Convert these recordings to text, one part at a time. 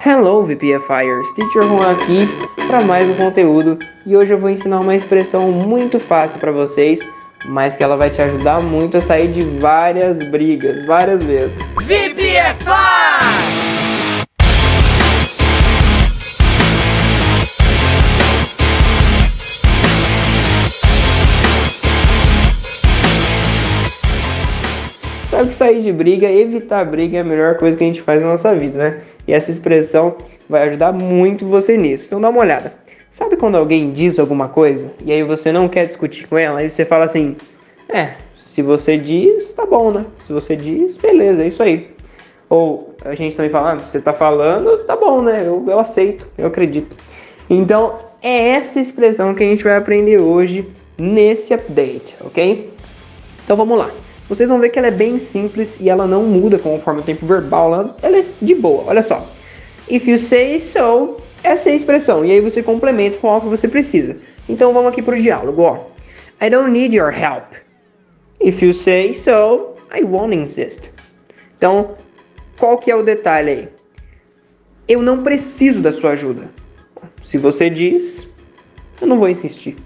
Hello VPFires, Teacher Juan aqui para mais um conteúdo e hoje eu vou ensinar uma expressão muito fácil para vocês, mas que ela vai te ajudar muito a sair de várias brigas, várias vezes. VPFI! Sabe que sair de briga, evitar briga é a melhor coisa que a gente faz na nossa vida, né? E essa expressão vai ajudar muito você nisso. Então dá uma olhada. Sabe quando alguém diz alguma coisa e aí você não quer discutir com ela, aí você fala assim: "É, se você diz, tá bom, né? Se você diz, beleza, é isso aí". Ou a gente também fala: ah, "Você tá falando, tá bom, né? Eu, eu aceito, eu acredito". Então, é essa expressão que a gente vai aprender hoje nesse update, OK? Então vamos lá. Vocês vão ver que ela é bem simples e ela não muda conforme o tempo verbal, ela, ela é de boa. Olha só. If you say so, essa é a expressão. E aí você complementa com algo que você precisa. Então vamos aqui pro diálogo, ó. I don't need your help. If you say so, I won't insist. Então, qual que é o detalhe aí? Eu não preciso da sua ajuda. Se você diz, eu não vou insistir.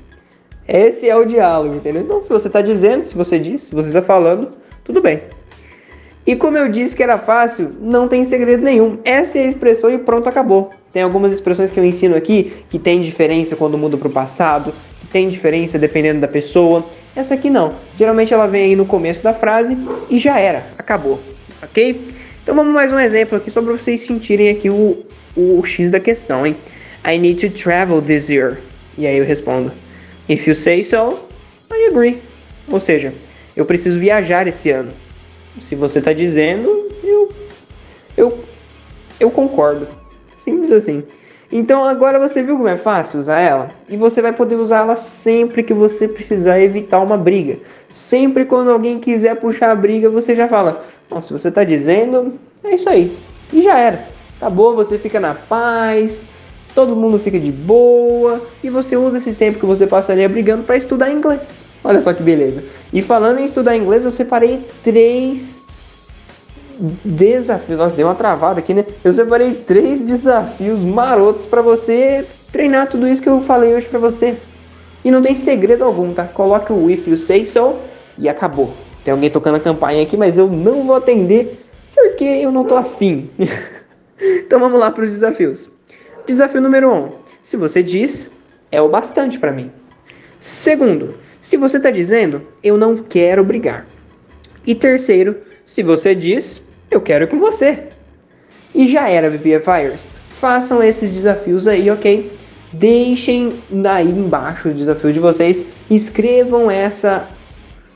Esse é o diálogo, entendeu? Então, se você está dizendo, se você diz, se você está falando, tudo bem. E como eu disse que era fácil, não tem segredo nenhum. Essa é a expressão e pronto, acabou. Tem algumas expressões que eu ensino aqui que tem diferença quando muda para o passado, que tem diferença dependendo da pessoa. Essa aqui não. Geralmente ela vem aí no começo da frase e já era, acabou, ok? Então vamos mais um exemplo aqui só para vocês sentirem aqui o, o X da questão, hein? I need to travel this year. E aí eu respondo. If you say so, I agree. Ou seja, eu preciso viajar esse ano. Se você está dizendo, eu, eu, eu concordo. Simples assim. Então agora você viu como é fácil usar ela? E você vai poder usá-la sempre que você precisar evitar uma briga. Sempre quando alguém quiser puxar a briga, você já fala: Bom, se você está dizendo, é isso aí. E já era. Acabou, você fica na paz, todo mundo fica de boa e você usa esse tempo que você passaria brigando para estudar inglês. Olha só que beleza. E falando em estudar inglês, eu separei três desafios. Nossa, deu uma travada aqui, né? Eu separei três desafios marotos para você treinar tudo isso que eu falei hoje para você. E não tem segredo algum, tá? Coloca o if you say so e acabou. Tem alguém tocando a campainha aqui, mas eu não vou atender porque eu não tô afim. então vamos lá para os desafios. Desafio número 1. Um, se você diz, é o bastante para mim. Segundo, se você está dizendo, eu não quero brigar. E terceiro, se você diz, eu quero com você. E já era, VPFires. Façam esses desafios aí, ok? Deixem aí embaixo o desafio de vocês. Escrevam essa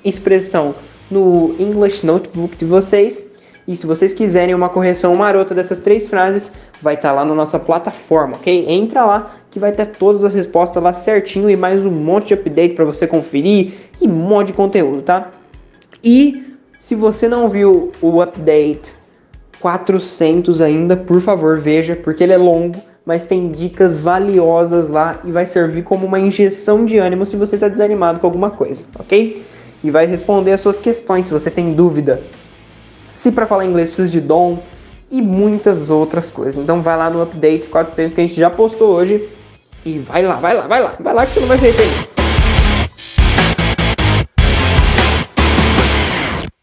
expressão no English Notebook de vocês e se vocês quiserem uma correção marota dessas três frases, vai estar tá lá na nossa plataforma, ok? Entra lá que vai ter todas as respostas lá certinho e mais um monte de update para você conferir e um monte de conteúdo, tá? E se você não viu o update 400 ainda, por favor, veja, porque ele é longo, mas tem dicas valiosas lá e vai servir como uma injeção de ânimo se você está desanimado com alguma coisa, ok? E vai responder as suas questões se você tem dúvida se para falar inglês precisa de dom e muitas outras coisas. Então vai lá no update 400 que a gente já postou hoje e vai lá, vai lá, vai lá, vai lá que você não vai se arrepender.